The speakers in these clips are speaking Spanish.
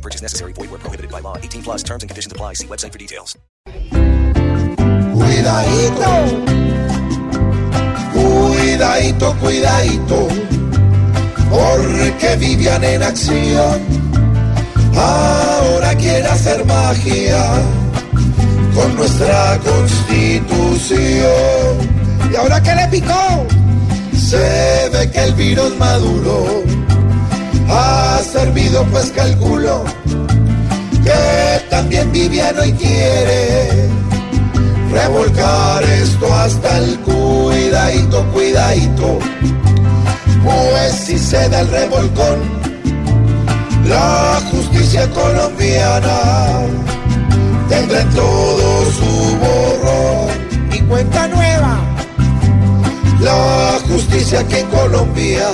Purchase necessary. Void where prohibited by law. 18 plus terms and conditions apply. See website for details. Cuidadito, cuidadito, cuidadito, porque Vivian en acción ahora quiere hacer magia con nuestra constitución. ¿Y ahora qué le picó? Se ve que el virus maduro pues calculo que también Vivian hoy quiere revolcar esto hasta el cuidadito, cuidadito. Pues si se da el revolcón, la justicia colombiana tendrá en todo su borrón y cuenta nueva. La justicia que en Colombia,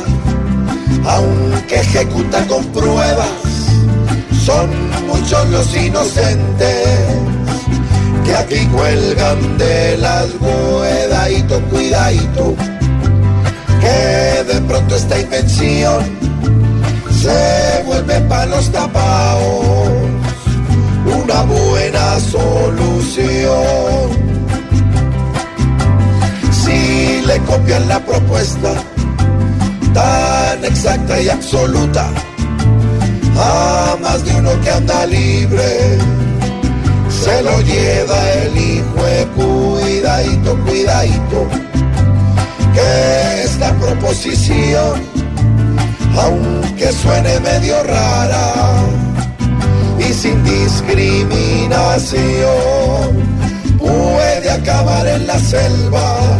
aunque ejecuta con pruebas, son muchos los inocentes que aquí cuelgan de las cuidadito, cuidadito, que de pronto esta invención se vuelve para los tapados una buena solución. Si le copian la propuesta exacta y absoluta. A más de uno que anda libre, se lo lleva el hijo de cuidadito, cuidadito, que esta proposición, aunque suene medio rara y sin discriminación, puede acabar en la selva